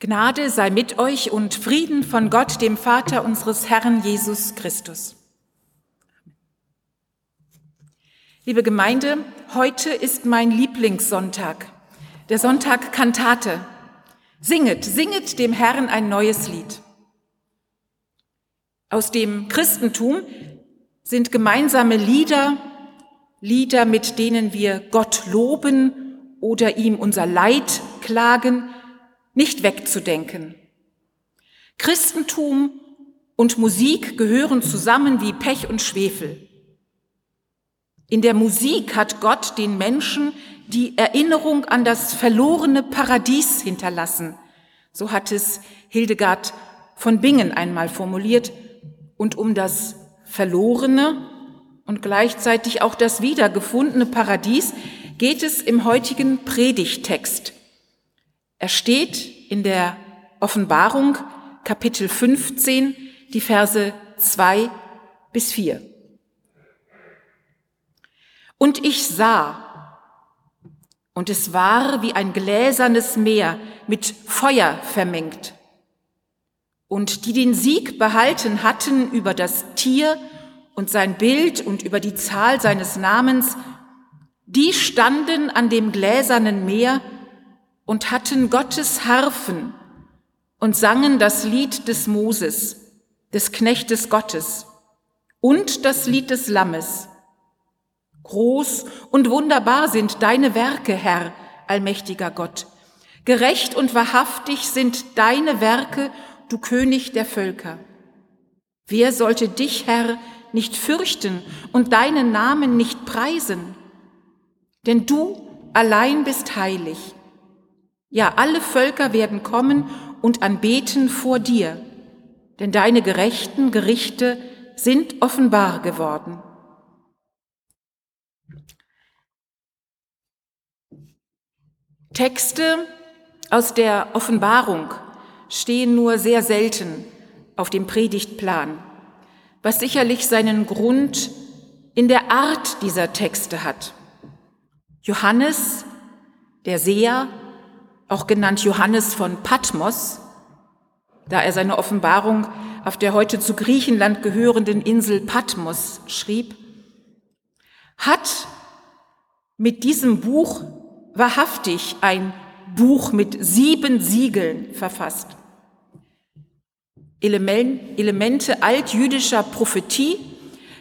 Gnade sei mit euch und Frieden von Gott, dem Vater unseres Herrn Jesus Christus. Liebe Gemeinde, heute ist mein Lieblingssonntag, der Sonntag Kantate. Singet, singet dem Herrn ein neues Lied. Aus dem Christentum sind gemeinsame Lieder, Lieder, mit denen wir Gott loben oder ihm unser Leid klagen, nicht wegzudenken. Christentum und Musik gehören zusammen wie Pech und Schwefel. In der Musik hat Gott den Menschen die Erinnerung an das verlorene Paradies hinterlassen. So hat es Hildegard von Bingen einmal formuliert. Und um das verlorene und gleichzeitig auch das wiedergefundene Paradies geht es im heutigen Predigtext. Er steht in der Offenbarung Kapitel 15, die Verse 2 bis 4. Und ich sah, und es war wie ein gläsernes Meer mit Feuer vermengt. Und die den Sieg behalten hatten über das Tier und sein Bild und über die Zahl seines Namens, die standen an dem gläsernen Meer und hatten Gottes Harfen und sangen das Lied des Moses, des Knechtes Gottes und das Lied des Lammes. Groß und wunderbar sind deine Werke, Herr, allmächtiger Gott. Gerecht und wahrhaftig sind deine Werke, du König der Völker. Wer sollte dich, Herr, nicht fürchten und deinen Namen nicht preisen? Denn du allein bist heilig ja, alle Völker werden kommen und anbeten vor dir, denn deine gerechten Gerichte sind offenbar geworden. Texte aus der Offenbarung stehen nur sehr selten auf dem Predigtplan, was sicherlich seinen Grund in der Art dieser Texte hat. Johannes, der Seher, auch genannt Johannes von Patmos, da er seine Offenbarung auf der heute zu Griechenland gehörenden Insel Patmos schrieb, hat mit diesem Buch wahrhaftig ein Buch mit sieben Siegeln verfasst. Elemente altjüdischer Prophetie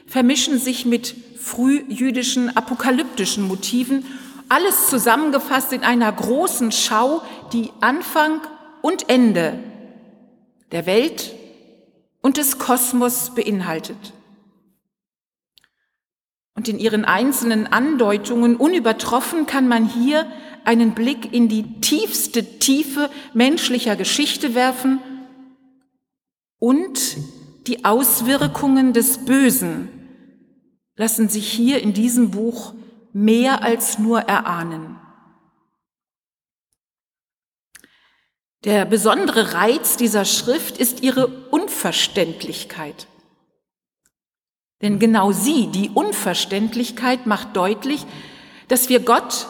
vermischen sich mit frühjüdischen apokalyptischen Motiven alles zusammengefasst in einer großen Schau, die Anfang und Ende der Welt und des Kosmos beinhaltet. Und in ihren einzelnen Andeutungen unübertroffen kann man hier einen Blick in die tiefste Tiefe menschlicher Geschichte werfen und die Auswirkungen des Bösen lassen sich hier in diesem Buch mehr als nur erahnen. Der besondere Reiz dieser Schrift ist ihre Unverständlichkeit. Denn genau sie, die Unverständlichkeit, macht deutlich, dass wir Gott,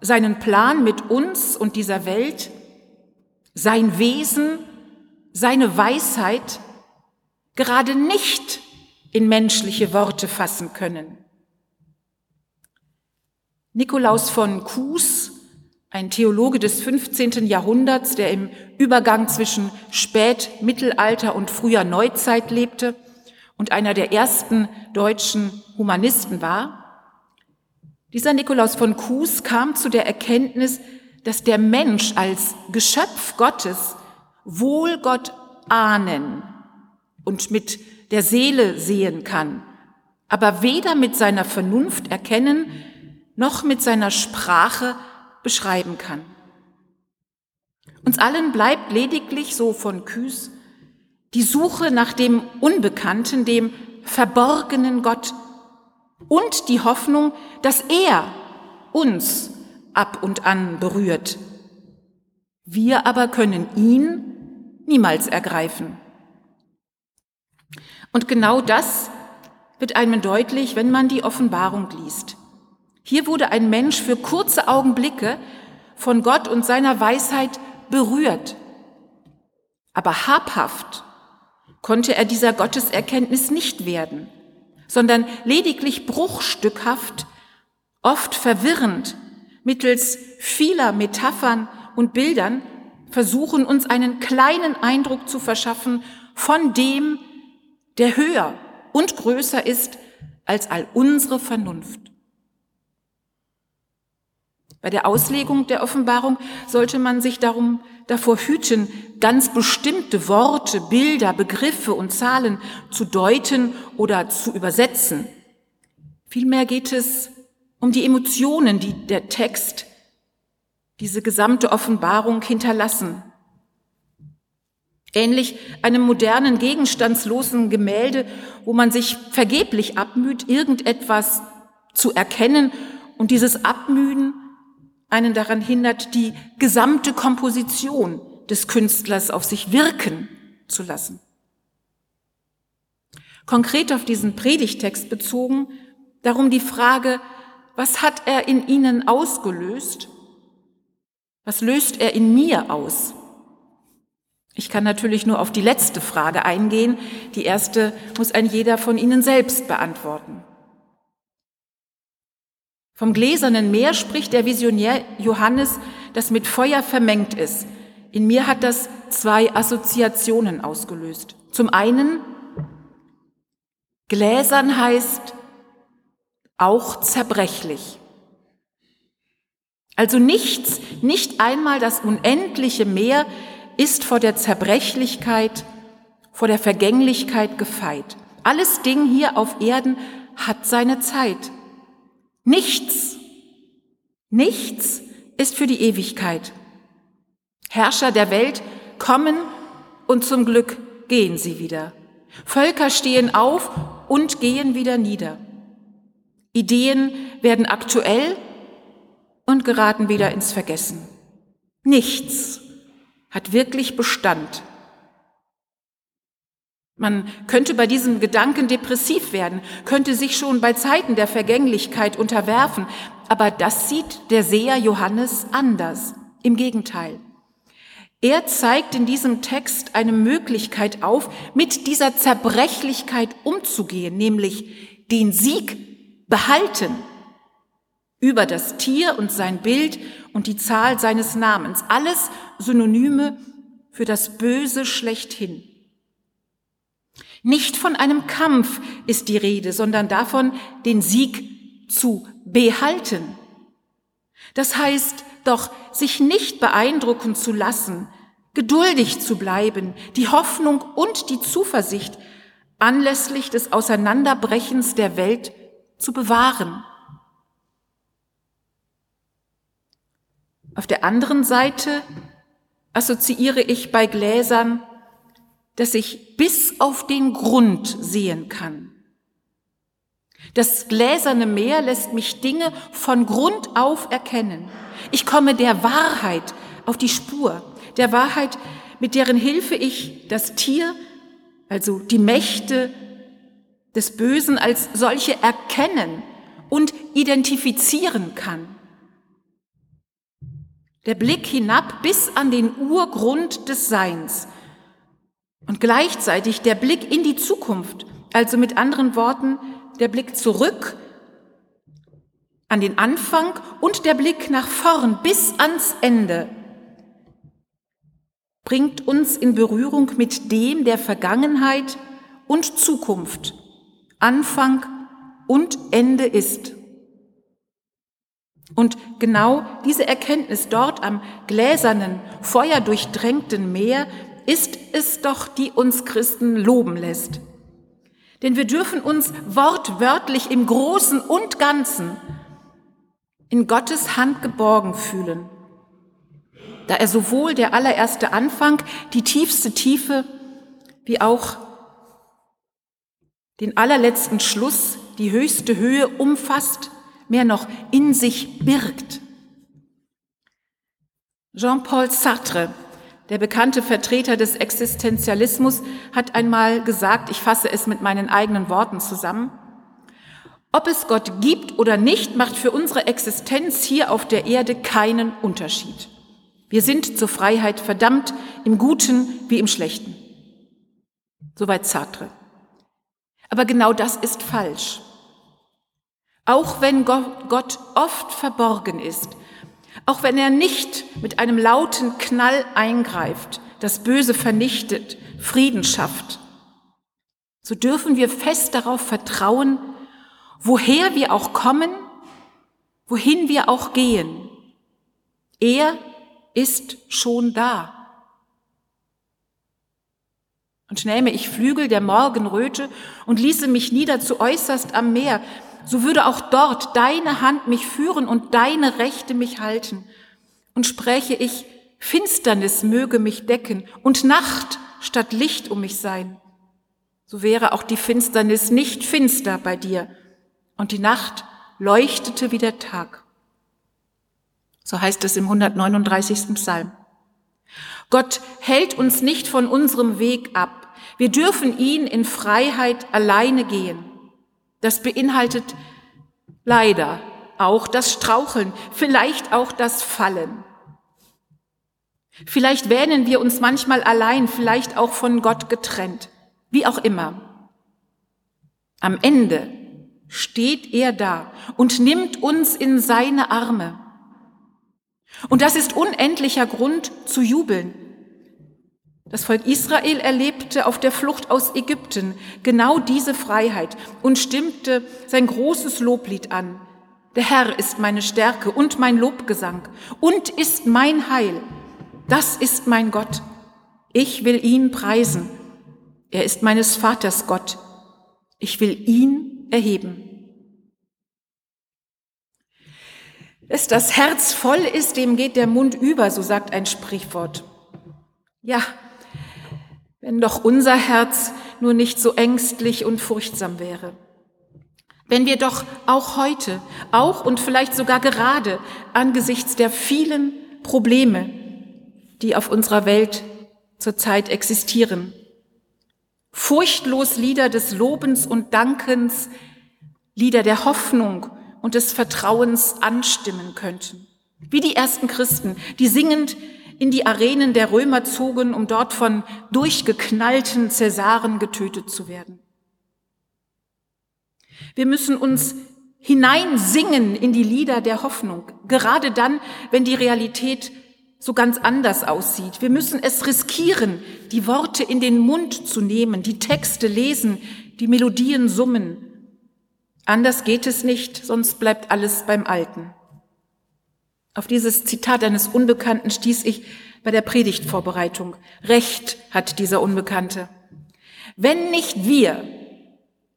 seinen Plan mit uns und dieser Welt, sein Wesen, seine Weisheit gerade nicht in menschliche Worte fassen können. Nikolaus von Kues, ein Theologe des 15. Jahrhunderts, der im Übergang zwischen Spätmittelalter und früher Neuzeit lebte und einer der ersten deutschen Humanisten war. Dieser Nikolaus von Kues kam zu der Erkenntnis, dass der Mensch als Geschöpf Gottes wohl Gott ahnen und mit der Seele sehen kann, aber weder mit seiner Vernunft erkennen, noch mit seiner Sprache beschreiben kann. Uns allen bleibt lediglich, so von Küß, die Suche nach dem Unbekannten, dem verborgenen Gott und die Hoffnung, dass er uns ab und an berührt. Wir aber können ihn niemals ergreifen. Und genau das wird einem deutlich, wenn man die Offenbarung liest. Hier wurde ein Mensch für kurze Augenblicke von Gott und seiner Weisheit berührt, Aber habhaft konnte er dieser Gotteserkenntnis nicht werden, sondern lediglich bruchstückhaft, oft verwirrend, mittels vieler Metaphern und Bildern versuchen, uns einen kleinen Eindruck zu verschaffen von dem, der höher und größer ist als all unsere Vernunft. Bei der Auslegung der Offenbarung sollte man sich darum davor hüten, ganz bestimmte Worte, Bilder, Begriffe und Zahlen zu deuten oder zu übersetzen. Vielmehr geht es um die Emotionen, die der Text, diese gesamte Offenbarung hinterlassen. Ähnlich einem modernen, gegenstandslosen Gemälde, wo man sich vergeblich abmüht, irgendetwas zu erkennen und dieses Abmühen einen daran hindert, die gesamte Komposition des Künstlers auf sich wirken zu lassen. Konkret auf diesen Predigtext bezogen, darum die Frage, was hat er in Ihnen ausgelöst? Was löst er in mir aus? Ich kann natürlich nur auf die letzte Frage eingehen. Die erste muss ein jeder von Ihnen selbst beantworten. Vom gläsernen Meer spricht der Visionär Johannes, das mit Feuer vermengt ist. In mir hat das zwei Assoziationen ausgelöst. Zum einen, gläsern heißt auch zerbrechlich. Also nichts, nicht einmal das unendliche Meer ist vor der Zerbrechlichkeit, vor der Vergänglichkeit gefeit. Alles Ding hier auf Erden hat seine Zeit. Nichts, nichts ist für die Ewigkeit. Herrscher der Welt kommen und zum Glück gehen sie wieder. Völker stehen auf und gehen wieder nieder. Ideen werden aktuell und geraten wieder ins Vergessen. Nichts hat wirklich Bestand. Man könnte bei diesem Gedanken depressiv werden, könnte sich schon bei Zeiten der Vergänglichkeit unterwerfen, aber das sieht der Seher Johannes anders. Im Gegenteil. Er zeigt in diesem Text eine Möglichkeit auf, mit dieser Zerbrechlichkeit umzugehen, nämlich den Sieg behalten über das Tier und sein Bild und die Zahl seines Namens. Alles Synonyme für das Böse schlechthin. Nicht von einem Kampf ist die Rede, sondern davon, den Sieg zu behalten. Das heißt doch, sich nicht beeindrucken zu lassen, geduldig zu bleiben, die Hoffnung und die Zuversicht anlässlich des Auseinanderbrechens der Welt zu bewahren. Auf der anderen Seite assoziiere ich bei Gläsern dass ich bis auf den Grund sehen kann. Das gläserne Meer lässt mich Dinge von Grund auf erkennen. Ich komme der Wahrheit auf die Spur, der Wahrheit, mit deren Hilfe ich das Tier, also die Mächte des Bösen als solche erkennen und identifizieren kann. Der Blick hinab bis an den Urgrund des Seins, und gleichzeitig der Blick in die Zukunft, also mit anderen Worten der Blick zurück an den Anfang und der Blick nach vorn bis ans Ende, bringt uns in Berührung mit dem der Vergangenheit und Zukunft, Anfang und Ende ist. Und genau diese Erkenntnis dort am gläsernen, feuerdurchdrängten Meer ist es doch, die uns Christen loben lässt. Denn wir dürfen uns wortwörtlich im Großen und Ganzen in Gottes Hand geborgen fühlen, da er sowohl der allererste Anfang, die tiefste Tiefe, wie auch den allerletzten Schluss, die höchste Höhe umfasst, mehr noch in sich birgt. Jean-Paul Sartre der bekannte Vertreter des Existenzialismus hat einmal gesagt, ich fasse es mit meinen eigenen Worten zusammen, ob es Gott gibt oder nicht, macht für unsere Existenz hier auf der Erde keinen Unterschied. Wir sind zur Freiheit verdammt, im Guten wie im Schlechten. Soweit Sartre. Aber genau das ist falsch. Auch wenn Gott oft verborgen ist, auch wenn er nicht mit einem lauten Knall eingreift, das Böse vernichtet, Frieden schafft, so dürfen wir fest darauf vertrauen, woher wir auch kommen, wohin wir auch gehen. Er ist schon da. Und nähme ich Flügel der Morgenröte und ließe mich nieder zu äußerst am Meer, so würde auch dort deine Hand mich führen und deine Rechte mich halten. Und spräche ich, Finsternis möge mich decken und Nacht statt Licht um mich sein. So wäre auch die Finsternis nicht finster bei dir und die Nacht leuchtete wie der Tag. So heißt es im 139. Psalm. Gott hält uns nicht von unserem Weg ab. Wir dürfen ihn in Freiheit alleine gehen. Das beinhaltet leider auch das Straucheln, vielleicht auch das Fallen. Vielleicht wähnen wir uns manchmal allein, vielleicht auch von Gott getrennt, wie auch immer. Am Ende steht er da und nimmt uns in seine Arme. Und das ist unendlicher Grund zu jubeln. Das Volk Israel erlebte auf der Flucht aus Ägypten genau diese Freiheit und stimmte sein großes Loblied an. Der Herr ist meine Stärke und mein Lobgesang und ist mein Heil. Das ist mein Gott. Ich will ihn preisen. Er ist meines Vaters Gott. Ich will ihn erheben. Dass das Herz voll ist, dem geht der Mund über, so sagt ein Sprichwort. Ja, wenn doch unser Herz nur nicht so ängstlich und furchtsam wäre. Wenn wir doch auch heute, auch und vielleicht sogar gerade angesichts der vielen Probleme, die auf unserer Welt zurzeit existieren, furchtlos Lieder des Lobens und Dankens, Lieder der Hoffnung und des Vertrauens anstimmen könnten. Wie die ersten Christen, die singend in die Arenen der Römer zogen, um dort von durchgeknallten Cäsaren getötet zu werden. Wir müssen uns hineinsingen in die Lieder der Hoffnung, gerade dann, wenn die Realität so ganz anders aussieht. Wir müssen es riskieren, die Worte in den Mund zu nehmen, die Texte lesen, die Melodien summen. Anders geht es nicht, sonst bleibt alles beim Alten. Auf dieses Zitat eines Unbekannten stieß ich bei der Predigtvorbereitung. Recht hat dieser Unbekannte. Wenn nicht wir,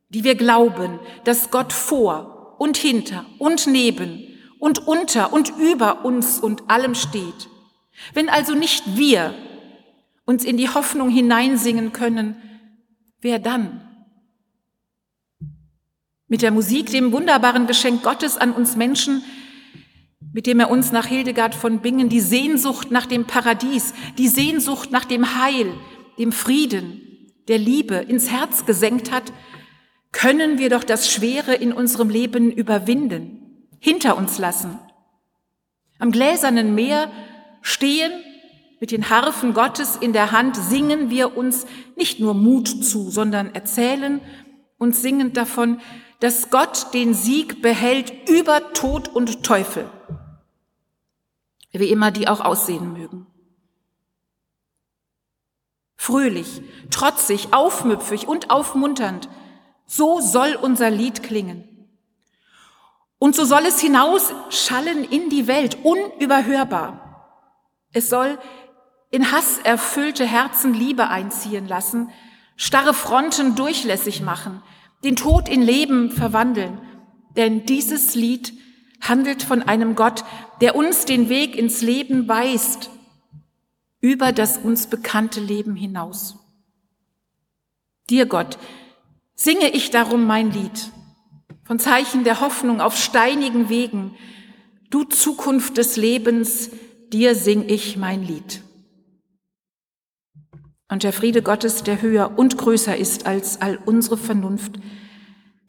die wir glauben, dass Gott vor und hinter und neben und unter und über uns und allem steht, wenn also nicht wir uns in die Hoffnung hineinsingen können, wer dann? Mit der Musik, dem wunderbaren Geschenk Gottes an uns Menschen, mit dem er uns nach Hildegard von Bingen die Sehnsucht nach dem Paradies, die Sehnsucht nach dem Heil, dem Frieden, der Liebe ins Herz gesenkt hat, können wir doch das Schwere in unserem Leben überwinden, hinter uns lassen. Am gläsernen Meer stehen, mit den Harfen Gottes in der Hand singen wir uns nicht nur Mut zu, sondern erzählen und singen davon, dass Gott den Sieg behält über Tod und Teufel wie immer die auch aussehen mögen. Fröhlich, trotzig, aufmüpfig und aufmunternd, so soll unser Lied klingen. Und so soll es hinausschallen in die Welt, unüberhörbar. Es soll in Hass erfüllte Herzen Liebe einziehen lassen, starre Fronten durchlässig machen, den Tod in Leben verwandeln. Denn dieses Lied handelt von einem Gott, der uns den Weg ins Leben weist, über das uns bekannte Leben hinaus. Dir Gott, singe ich darum mein Lied, von Zeichen der Hoffnung auf steinigen Wegen, du Zukunft des Lebens, dir sing ich mein Lied. Und der Friede Gottes, der höher und größer ist als all unsere Vernunft,